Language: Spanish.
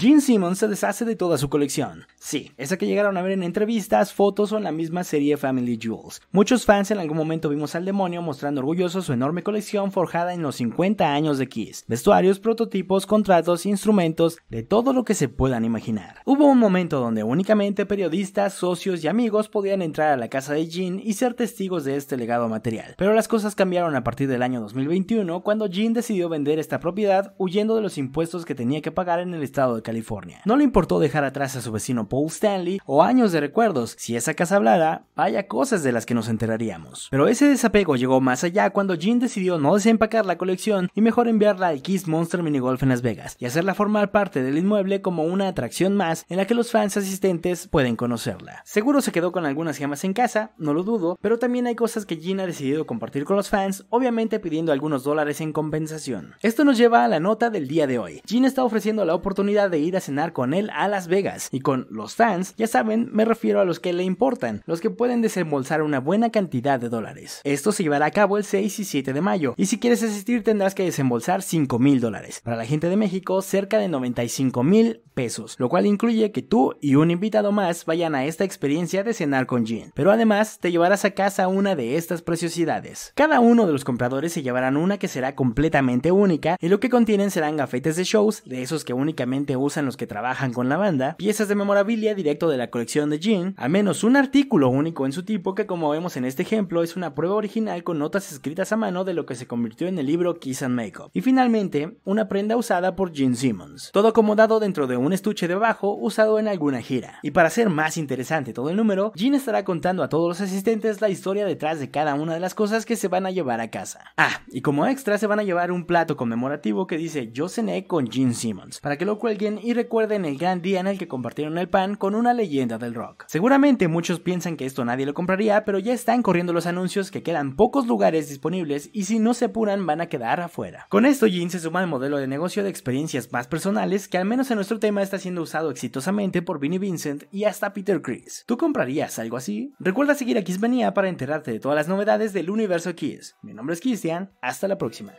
Gene Simmons se deshace de toda su colección. Sí, esa que llegaron a ver en entrevistas, fotos o en la misma serie Family Jewels. Muchos fans en algún momento vimos al demonio mostrando orgulloso su enorme colección forjada en los 50 años de Kiss. Vestuarios, prototipos, contratos, instrumentos, de todo lo que se puedan imaginar. Hubo un momento donde únicamente periodistas, socios y amigos podían entrar a la casa de Gene y ser testigos de este legado material. Pero las cosas cambiaron a partir del año 2021 cuando Gene decidió vender esta propiedad huyendo de los impuestos que tenía que pagar en el estado de California. No le importó dejar atrás a su vecino Paul Stanley o años de recuerdos. Si esa casa hablara, vaya cosas de las que nos enteraríamos. Pero ese desapego llegó más allá cuando Gene decidió no desempacar la colección y mejor enviarla al Kiss Monster Minigolf en Las Vegas y hacerla formar parte del inmueble como una atracción más en la que los fans asistentes pueden conocerla. Seguro se quedó con algunas gemas en casa, no lo dudo, pero también hay cosas que Gene ha decidido compartir con los fans, obviamente pidiendo algunos dólares en compensación. Esto nos lleva a la nota del día de hoy. Gene está ofreciendo la oportunidad de ir a cenar con él a Las Vegas y con los fans, ya saben, me refiero a los que le importan, los que pueden desembolsar una buena cantidad de dólares. Esto se llevará a cabo el 6 y 7 de mayo y si quieres asistir tendrás que desembolsar 5 mil dólares. Para la gente de México, cerca de 95 mil lo cual incluye que tú y un invitado más vayan a esta experiencia de cenar con Gene. Pero además te llevarás a casa una de estas preciosidades. Cada uno de los compradores se llevarán una que será completamente única y lo que contienen serán gafetes de shows, de esos que únicamente usan los que trabajan con la banda, piezas de memorabilia directo de la colección de Gene, al menos un artículo único en su tipo que como vemos en este ejemplo es una prueba original con notas escritas a mano de lo que se convirtió en el libro Kiss and Makeup. Y finalmente, una prenda usada por Gene Simmons. Todo acomodado dentro de un estuche de bajo usado en alguna gira. Y para hacer más interesante todo el número, Gene estará contando a todos los asistentes la historia detrás de cada una de las cosas que se van a llevar a casa. Ah, y como extra se van a llevar un plato conmemorativo que dice yo cené con Gene Simmons, para que lo cuelguen y recuerden el gran día en el que compartieron el pan con una leyenda del rock. Seguramente muchos piensan que esto nadie lo compraría, pero ya están corriendo los anuncios que quedan pocos lugares disponibles y si no se apuran van a quedar afuera. Con esto Gene se suma al modelo de negocio de experiencias más personales que al menos en nuestro está siendo usado exitosamente por Vinnie Vincent y hasta Peter Chris. ¿Tú comprarías algo así? Recuerda seguir a Kissmania para enterarte de todas las novedades del universo Kiss. Mi nombre es Christian, hasta la próxima.